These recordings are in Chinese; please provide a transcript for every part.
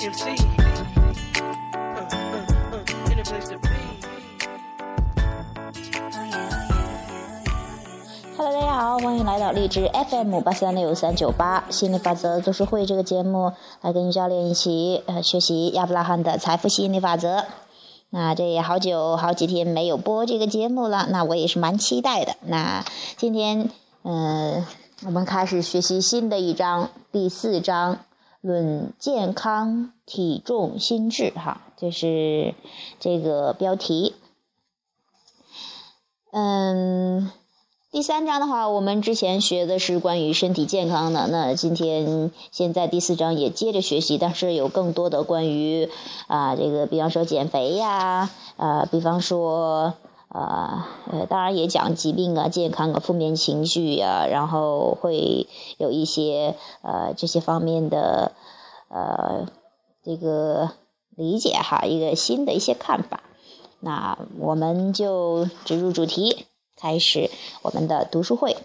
Hello，大家好，欢迎来到荔枝 FM 八三六三九八心理法则读书会这个节目，来跟教练一起呃学习亚伯拉罕的财富吸引力法则。那这也好久好几天没有播这个节目了，那我也是蛮期待的。那今天嗯、我们开始学习新的一章，第四章论健康、体重、心智，哈，这是这个标题。嗯，第三章的话，我们之前学的是关于身体健康的，那今天现在第四章也接着学习，但是有更多的关于啊、这个，比方说减肥呀，啊，比方说。啊，呃，当然也讲疾病啊、健康啊、负面情绪呀、然后会有一些呃这些方面的呃这个理解哈，一个新的一些看法。那我们就直入主题，开始我们的读书会。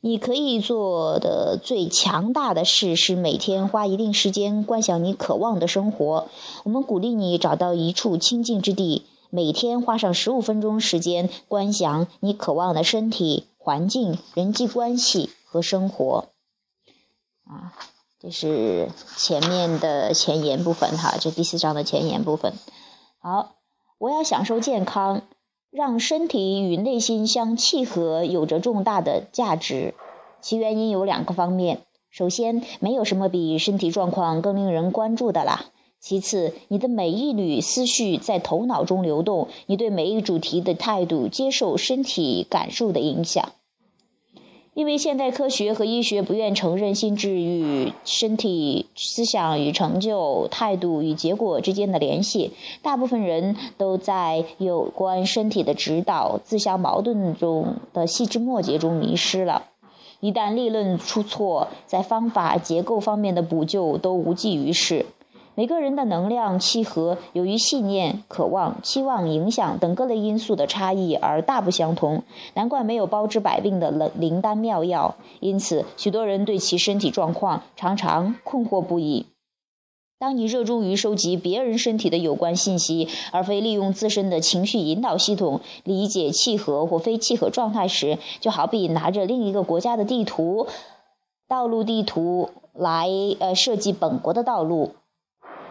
你可以做的最强大的事是每天花一定时间观想你渴望的生活。我们鼓励你找到一处清静之地，每天花上十五分钟时间观想你渴望的身体、环境、人际关系和生活。啊，这是前面的前言部分哈，这第四章的前言部分。好，我要享受健康，让身体与内心相契合，有着重大的价值。其原因有两个方面：首先，没有什么比身体状况更令人关注的啦；其次，你的每一缕思绪在头脑中流动，你对每一主题的态度接受身体感受的影响。因为现代科学和医学不愿承认心智与身体、思想与成就、态度与结果之间的联系，大部分人都在有关身体的指导、自相矛盾中的细枝末节中迷失了。一旦立论出错，在方法、结构方面的补救都无济于事。每个人的能量契合，由于信念、渴望、期望、影响等各类因素的差异而大不相同。难怪没有包治百病的灵灵丹妙药，因此许多人对其身体状况常常困惑不已。当你热衷于收集别人身体的有关信息，而非利用自身的情绪引导系统理解契合或非契合状态时，就好比拿着另一个国家的地图、道路地图来呃设计本国的道路。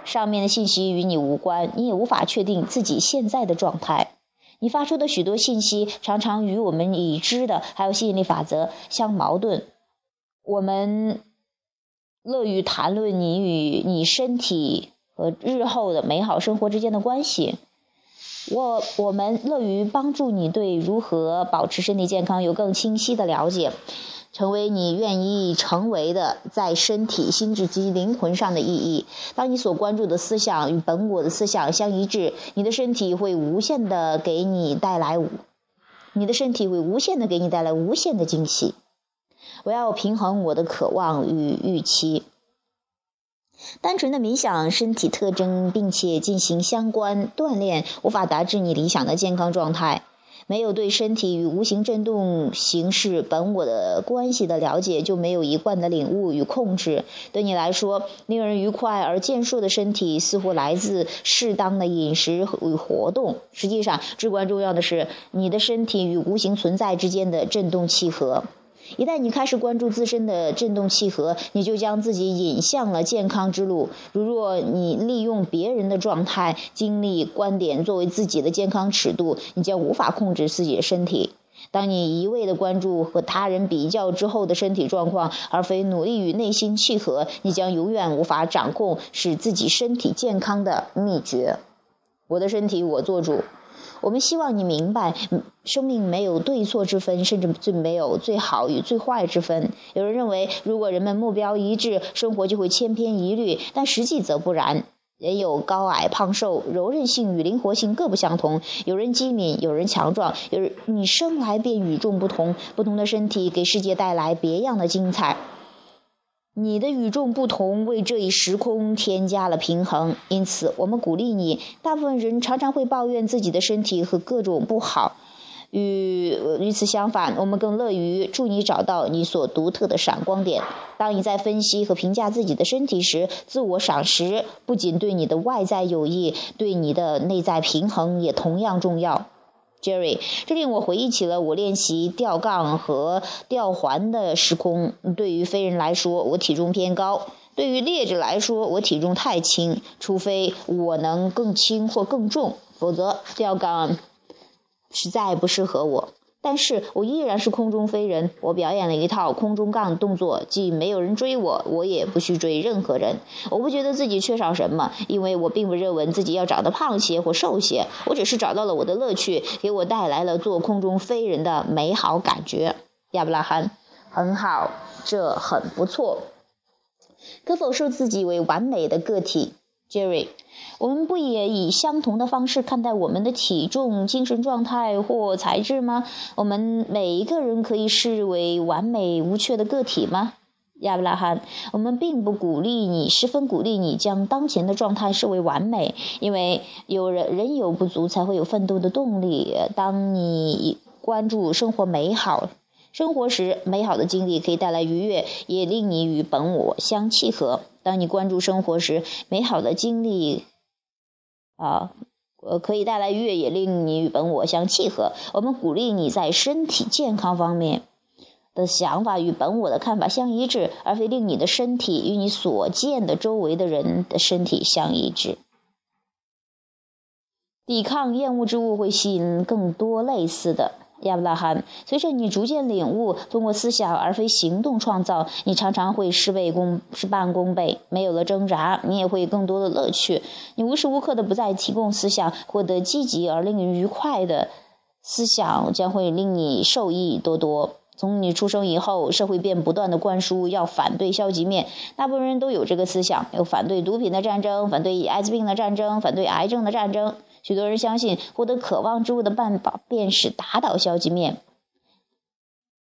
上面的信息与你无关，你也无法确定自己现在的状态。你发出的许多信息常常与我们已知的还有吸引力法则相矛盾。我们乐于谈论你与你身体和日后的美好生活之间的关系。我我们乐于帮助你对如何保持身体健康有更清晰的了解。成为你愿意成为的，在身体、心智及灵魂上的意义。当你所关注的思想与本我的思想相一致，你的身体会无限的给你带来，你的身体会无限的给你带来无限的惊喜。我要平衡我的渴望与预期。单纯的冥想身体特征，并且进行相关锻炼，无法达至你理想的健康状态。没有对身体与无形振动形式本我的关系的了解，就没有一贯的领悟与控制。对你来说，令人愉快而健硕的身体似乎来自适当的饮食与活动。实际上，至关重要的是你的身体与无形存在之间的振动契合。一旦你开始关注自身的振动契合，你就将自己引向了健康之路。如若你利用别人的状态、经历、观点作为自己的健康尺度，你将无法控制自己的身体。当你一味的关注和他人比较之后的身体状况，而非努力与内心契合，你将永远无法掌控使自己身体健康的秘诀。我的身体，我做主。我们希望你明白，生命没有对错之分，甚至最没有最好与最坏之分。有人认为，如果人们目标一致，生活就会千篇一律，但实际则不然。人有高矮胖瘦，柔韧性与灵活性各不相同。有人机敏，有人强壮，有人你生来便与众不同。不同的身体给世界带来别样的精彩。你的与众不同为这一时空添加了平衡，因此我们鼓励你。大部分人常常会抱怨自己的身体和各种不好，与与此相反，我们更乐于助你找到你所独特的闪光点。当你在分析和评价自己的身体时，自我赏识不仅对你的外在有益，对你的内在平衡也同样重要。Jerry，这令我回忆起了我练习吊杠和吊环的时空。对于飞人来说，我体重偏高；对于猎者来说，我体重太轻。除非我能更轻或更重，否则吊杠。实在不适合我，但是我依然是空中飞人。我表演了一套空中杠动作，既没有人追我，我也不去追任何人。我不觉得自己缺少什么，因为我并不认为自己要长得胖些或瘦些。我只是找到了我的乐趣，给我带来了做空中飞人的美好感觉。亚伯拉罕，很好，这很不错。可否视自己为完美的个体，Jerry？我们不也以相同的方式看待我们的体重、精神状态或材质吗？我们每一个人可以视为完美无缺的个体吗？亚伯拉罕，我们并不鼓励你，十分鼓励你将当前的状态视为完美，因为有人人有不足，才会有奋斗的动力。当你关注生活美好生活时，美好的经历可以带来愉悦，也令你与本我相契合。当你关注生活时，美好的经历。啊，呃，可以带来愉悦，也令你与本我相契合。我们鼓励你在身体健康方面的想法与本我的看法相一致，而非令你的身体与你所见的周围的人的身体相一致。抵抗厌恶之物会吸引更多类似的。亚伯拉罕，随着你逐渐领悟，通过思想而非行动创造，你常常会事倍功事半功倍。没有了挣扎，你也会更多的乐趣。你无时无刻的不再提供思想，获得积极而令人愉快的思想，将会令你受益多多。从你出生以后，社会便不断的灌输要反对消极面，大部分人都有这个思想：有反对毒品的战争，反对艾滋病的战争，反对癌症的战争。许多人相信获得渴望之物的办法便是打倒消极面，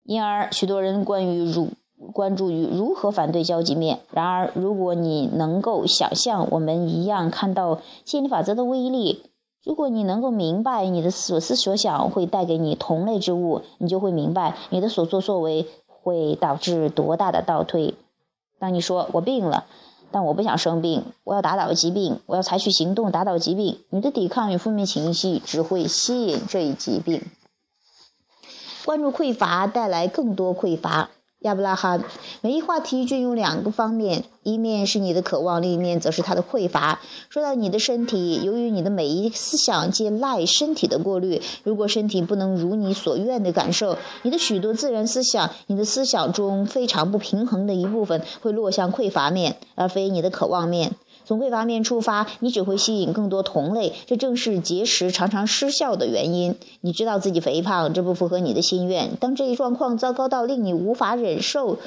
因而许多人关于如关注于如何反对消极面。然而，如果你能够想象我们一样看到心理法则的威力，如果你能够明白你的所思所想会带给你同类之物，你就会明白你的所作所为会导致多大的倒退。当你说“我病了”。但我不想生病，我要打倒疾病，我要采取行动打倒疾病。你的抵抗与负面情绪只会吸引这一疾病。关注匮乏带来更多匮乏。亚伯拉罕，每一话题均有两个方面，一面是你的渴望，另一面则是它的匮乏。说到你的身体，由于你的每一思想皆赖身体的过滤，如果身体不能如你所愿的感受，你的许多自然思想，你的思想中非常不平衡的一部分会落向匮乏面，而非你的渴望面。从匮乏面出发，你只会吸引更多同类，这正是节食常常失效的原因。你知道自己肥胖，这不符合你的心愿。当这一状况糟糕到令你无法忍受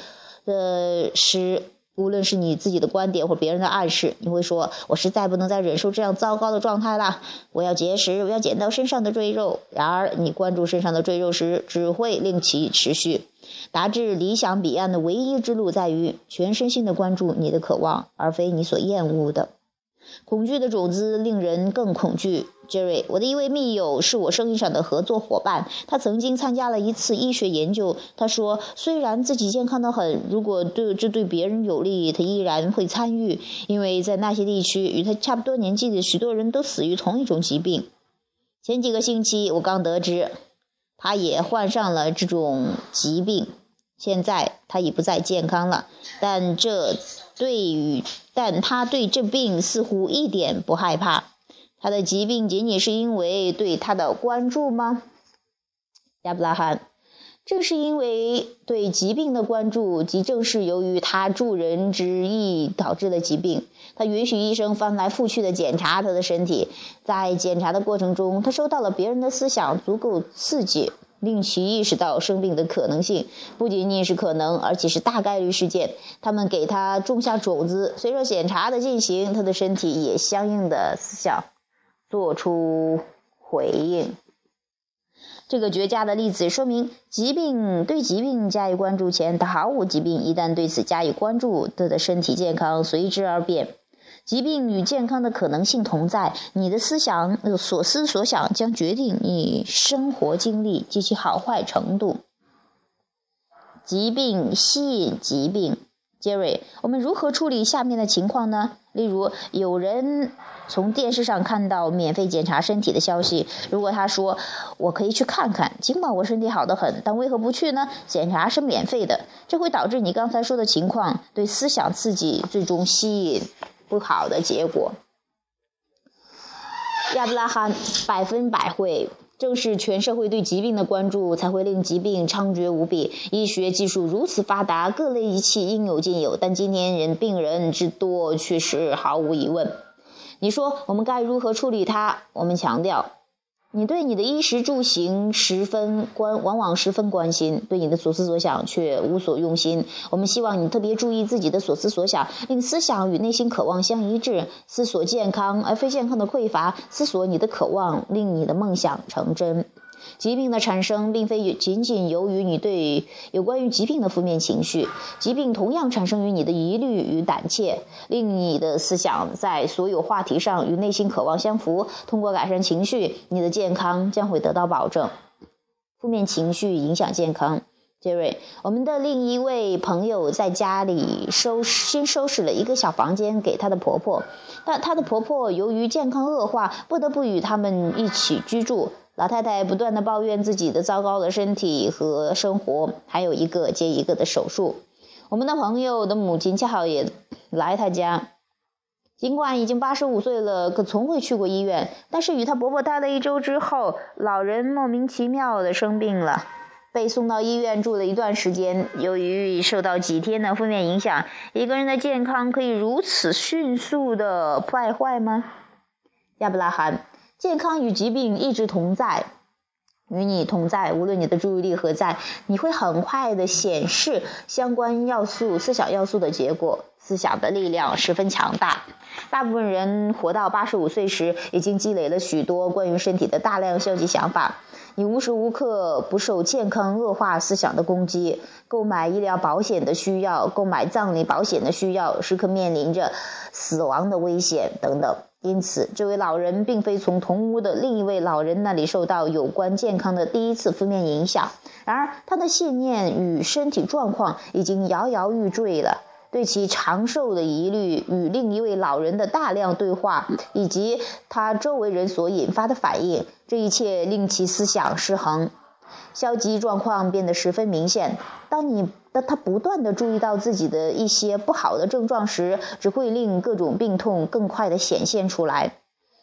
的时，无论是你自己的观点或别人的暗示，你会说：“我实在不能再忍受这样糟糕的状态了，我要节食，我要减到身上的赘肉。”然而，你关注身上的赘肉时，只会令其持续。达至理想彼岸的唯一之路，在于全身心的关注你的渴望，而非你所厌恶的。恐惧的种子令人更恐惧。Jerry，我的一位密友是我生意上的合作伙伴，他曾经参加了一次医学研究。他说，虽然自己健康的很，如果对这对别人有利，他依然会参与，因为在那些地区与他差不多年纪的许多人都死于同一种疾病。前几个星期，我刚得知。他也患上了这种疾病，现在他已不再健康了。但这对于，但他对这病似乎一点不害怕。他的疾病仅仅是因为对他的关注吗？亚伯拉罕。正是因为对疾病的关注，即正是由于他助人之意导致的疾病。他允许医生翻来覆去的检查他的身体，在检查的过程中，他收到了别人的思想足够刺激，令其意识到生病的可能性不仅仅是可能，而且是大概率事件。他们给他种下种子，随着检查的进行，他的身体也相应的思想做出回应。这个绝佳的例子说明，疾病对疾病加以关注前，他毫无疾病；一旦对此加以关注，他的身体健康随之而变。疾病与健康的可能性同在，你的思想、所思所想将决定你生活经历及其好坏程度。疾病吸引疾病，杰瑞，我们如何处理下面的情况呢？例如，有人从电视上看到免费检查身体的消息，如果他说我可以去看看，尽管我身体好得很，但为何不去呢？检查是免费的，这会导致你刚才说的情况对思想刺激，最终吸引不好的结果。亚伯拉罕百分百会。正是全社会对疾病的关注，才会令疾病猖獗无比。医学技术如此发达，各类仪器应有尽有，但今年人病人之多却是毫无疑问。你说我们该如何处理它？我们强调。你对你的衣食住行十分关，往往十分关心，对你的所思所想却无所用心。我们希望你特别注意自己的所思所想，令思想与内心渴望相一致，思索健康而非健康的匮乏，思索你的渴望，令你的梦想成真。疾病的产生并非仅仅由于你对有关于疾病的负面情绪，疾病同样产生于你的疑虑与胆怯，令你的思想在所有话题上与内心渴望相符。通过改善情绪，你的健康将会得到保证。负面情绪影响健康，杰瑞，我们的另一位朋友在家里收新收拾了一个小房间给她的婆婆，但她的婆婆由于健康恶化，不得不与他们一起居住。老太太不断的抱怨自己的糟糕的身体和生活，还有一个接一个的手术。我们的朋友的母亲恰好也来她家，尽管已经八十五岁了，可从未去过医院。但是与她伯伯待了一周之后，老人莫名其妙的生病了，被送到医院住了一段时间。由于受到几天的负面影响，一个人的健康可以如此迅速的败坏吗？亚伯拉罕。健康与疾病一直同在，与你同在。无论你的注意力何在，你会很快的显示相关要素、思想要素的结果。思想的力量十分强大。大部分人活到八十五岁时，已经积累了许多关于身体的大量消极想法。你无时无刻不受健康恶化思想的攻击。购买医疗保险的需要，购买葬礼保险的需要，时刻面临着死亡的危险等等。因此，这位老人并非从同屋的另一位老人那里受到有关健康的第一次负面影响。然而，他的信念与身体状况已经摇摇欲坠了。对其长寿的疑虑与另一位老人的大量对话，以及他周围人所引发的反应，这一切令其思想失衡。消极状况变得十分明显。当你当他不断的注意到自己的一些不好的症状时，只会令各种病痛更快的显现出来。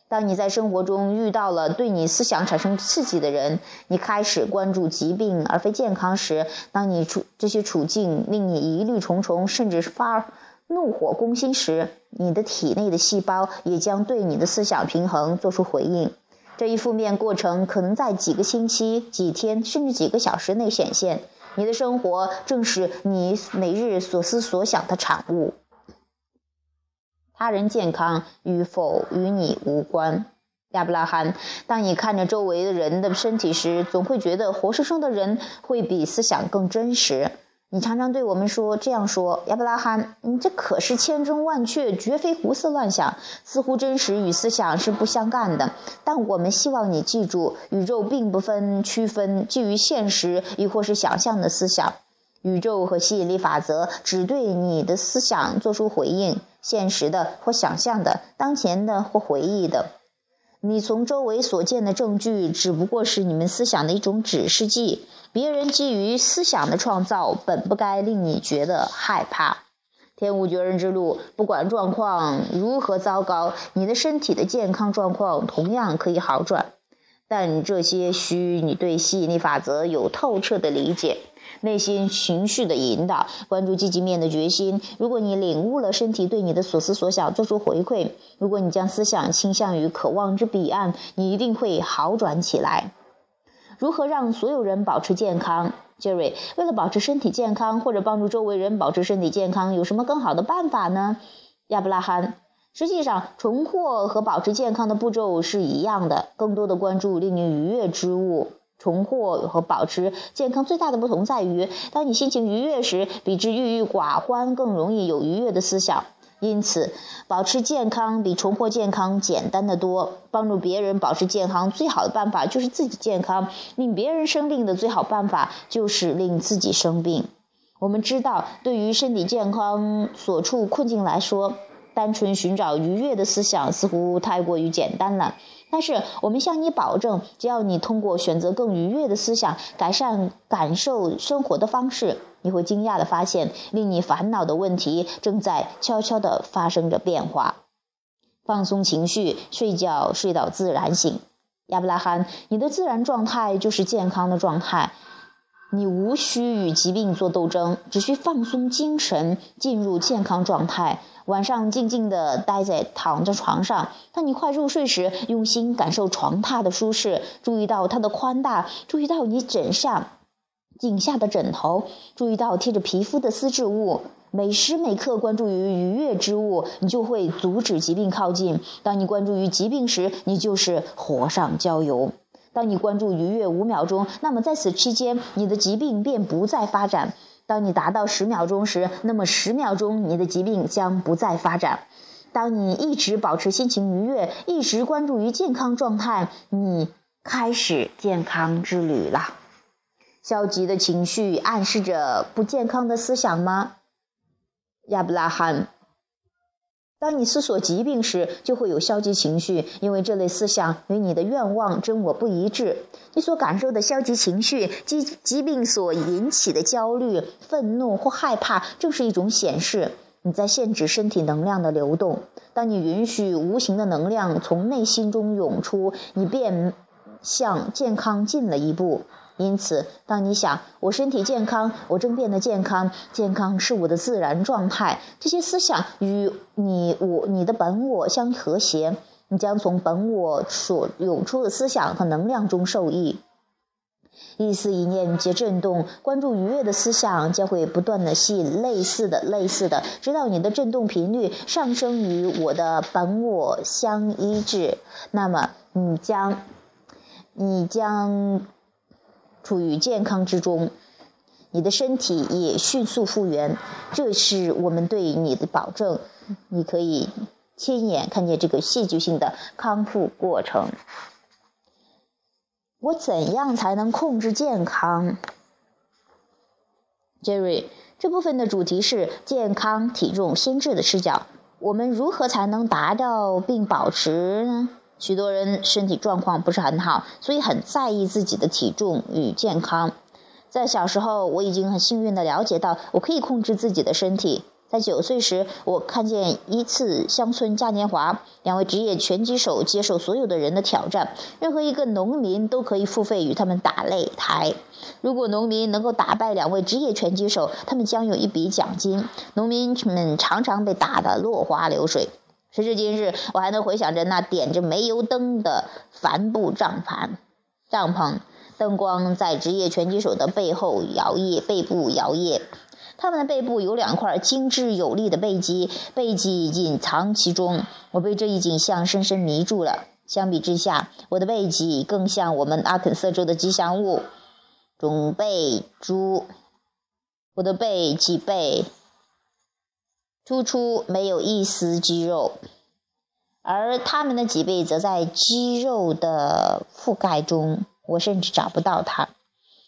当你在生活中遇到了对你思想产生刺激的人，你开始关注疾病而非健康时，当你处这些处境令你疑虑重重，甚至发怒火攻心时，你的体内的细胞也将对你的思想平衡做出回应。这一负面过程可能在几个星期、几天，甚至几个小时内显现。你的生活正是你每日所思所想的产物。他人健康与否与你无关，亚伯拉罕。当你看着周围的人的身体时，总会觉得活生生的人会比思想更真实。你常常对我们说这样说，亚伯拉罕，你这可是千真万确，绝非胡思乱想。似乎真实与思想是不相干的，但我们希望你记住，宇宙并不分区分基于现实亦或是想象的思想。宇宙和吸引力法则只对你的思想做出回应，现实的或想象的，当前的或回忆的。你从周围所见的证据，只不过是你们思想的一种指示剂。别人基于思想的创造，本不该令你觉得害怕。天无绝人之路，不管状况如何糟糕，你的身体的健康状况同样可以好转。但这些需你对吸引力法则有透彻的理解。内心情绪的引导，关注积极面的决心。如果你领悟了身体对你的所思所想做出回馈，如果你将思想倾向于渴望之彼岸，你一定会好转起来。如何让所有人保持健康？杰瑞，为了保持身体健康，或者帮助周围人保持身体健康，有什么更好的办法呢？亚伯拉罕，实际上，重获和保持健康的步骤是一样的，更多的关注令你愉悦之物。重获和保持健康最大的不同在于，当你心情愉悦时，比之郁郁寡欢更容易有愉悦的思想。因此，保持健康比重获健康简单的多。帮助别人保持健康，最好的办法就是自己健康；令别人生病的最好办法就是令自己生病。我们知道，对于身体健康所处困境来说，单纯寻找愉悦的思想似乎太过于简单了。但是，我们向你保证，只要你通过选择更愉悦的思想，改善感受生活的方式，你会惊讶地发现，令你烦恼的问题正在悄悄地发生着变化。放松情绪，睡觉睡到自然醒。亚伯拉罕，你的自然状态就是健康的状态。你无需与疾病做斗争，只需放松精神，进入健康状态。晚上静静地待在躺在床上，当你快入睡时，用心感受床榻的舒适，注意到它的宽大，注意到你枕上、颈下的枕头，注意到贴着皮肤的丝质物。每时每刻关注于愉悦之物，你就会阻止疾病靠近。当你关注于疾病时，你就是火上浇油。当你关注愉悦五秒钟，那么在此期间，你的疾病便不再发展。当你达到十秒钟时，那么十秒钟你的疾病将不再发展。当你一直保持心情愉悦，一直关注于健康状态，你开始健康之旅了。消极的情绪暗示着不健康的思想吗？亚伯拉罕。当你思索疾病时，就会有消极情绪，因为这类思想与你的愿望真我不一致。你所感受的消极情绪，疾疾病所引起的焦虑、愤怒或害怕，正是一种显示你在限制身体能量的流动。当你允许无形的能量从内心中涌出，你便向健康进了一步。因此，当你想我身体健康，我正变得健康，健康是我的自然状态，这些思想与你我你的本我相和谐，你将从本我所涌出的思想和能量中受益。一思一念皆震动，关注愉悦的思想将会不断的吸引类似的、类似的，直到你的振动频率上升与我的本我相一致，那么你将，你将。处于健康之中，你的身体也迅速复原，这是我们对你的保证。你可以亲眼看见这个戏剧性的康复过程。我怎样才能控制健康？Jerry，这部分的主题是健康、体重、心智的视角。我们如何才能达到并保持呢？许多人身体状况不是很好，所以很在意自己的体重与健康。在小时候，我已经很幸运地了解到，我可以控制自己的身体。在九岁时，我看见一次乡村嘉年华，两位职业拳击手接受所有的人的挑战。任何一个农民都可以付费与他们打擂台。如果农民能够打败两位职业拳击手，他们将有一笔奖金。农民们常常被打得落花流水。时至今日，我还能回想着那点着煤油灯的帆布帐篷，帐篷灯光在职业拳击手的背后摇曳，背部摇曳。他们的背部有两块精致有力的背肌，背肌隐藏其中。我被这一景象深深迷住了。相比之下，我的背脊更像我们阿肯色州的吉祥物——种背猪。我的背脊背。突出没有一丝肌肉，而他们的脊背则在肌肉的覆盖中，我甚至找不到它。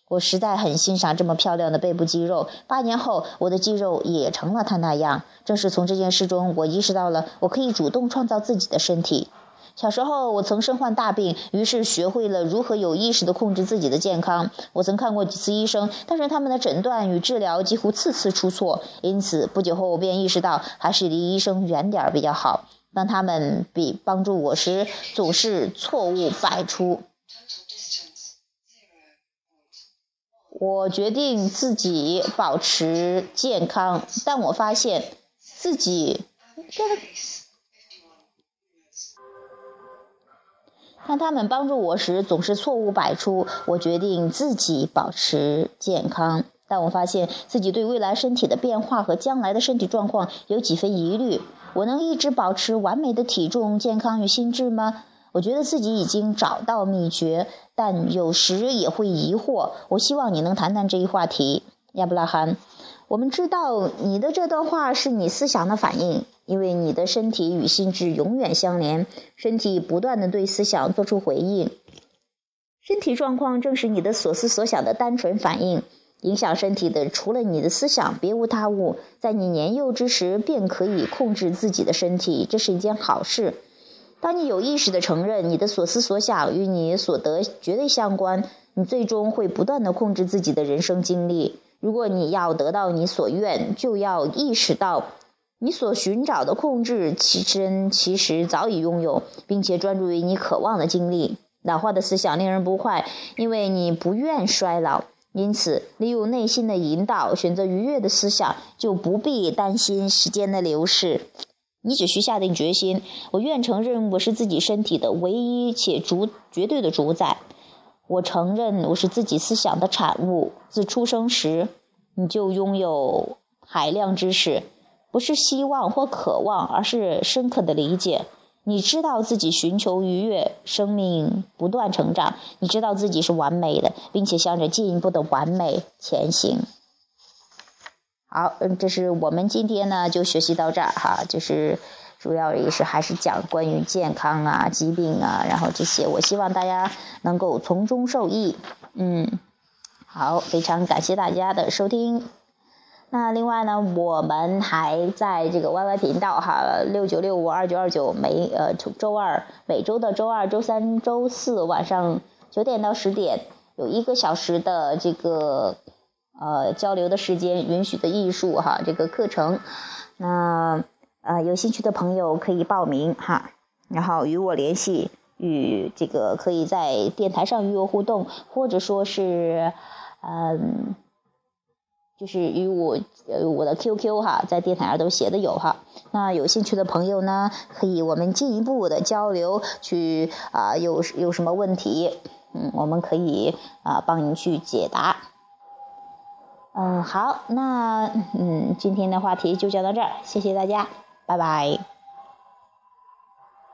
我实在很欣赏这么漂亮的背部肌肉。八年后，我的肌肉也成了他那样。正是从这件事中，我意识到了我可以主动创造自己的身体。小时候，我曾身患大病，于是学会了如何有意识地控制自己的健康。我曾看过几次医生，但是他们的诊断与治疗几乎次次出错。因此，不久后我便意识到，还是离医生远点儿比较好。当他们比帮助我时，总是错误百出。我决定自己保持健康，但我发现自己。当他们帮助我时，总是错误百出。我决定自己保持健康，但我发现自己对未来身体的变化和将来的身体状况有几分疑虑。我能一直保持完美的体重、健康与心智吗？我觉得自己已经找到秘诀，但有时也会疑惑。我希望你能谈谈这一话题，亚伯拉罕。我们知道你的这段话是你思想的反应，因为你的身体与心智永远相连，身体不断的对思想做出回应。身体状况正是你的所思所想的单纯反应。影响身体的除了你的思想，别无他物。在你年幼之时便可以控制自己的身体，这是一件好事。当你有意识地承认你的所思所想与你所得绝对相关，你最终会不断地控制自己的人生经历。如果你要得到你所愿，就要意识到你所寻找的控制其身其实早已拥有，并且专注于你渴望的经历。老化的思想令人不快，因为你不愿衰老。因此，利用内心的引导，选择愉悦的思想，就不必担心时间的流逝。你只需下定决心：我愿承认我是自己身体的唯一且主绝对的主宰。我承认我是自己思想的产物。自出生时，你就拥有海量知识，不是希望或渴望，而是深刻的理解。你知道自己寻求愉悦，生命不断成长。你知道自己是完美的，并且向着进一步的完美前行。好，嗯，这是我们今天呢就学习到这儿哈，就是主要也是还是讲关于健康啊、疾病啊，然后这些，我希望大家能够从中受益。嗯，好，非常感谢大家的收听。那另外呢，我们还在这个 YY 频道哈，六九六五二九二九每呃周二每周的周二、周三、周四晚上九点到十点有一个小时的这个呃交流的时间，允许的艺术哈这个课程，那呃有兴趣的朋友可以报名哈，然后与我联系，与这个可以在电台上与我互动，或者说是嗯。就是与我呃我的 QQ 哈，在电台上都写的有哈，那有兴趣的朋友呢，可以我们进一步的交流，去啊有有什么问题，嗯，我们可以啊帮您去解答。嗯，好，那嗯今天的话题就讲到这儿，谢谢大家，拜拜。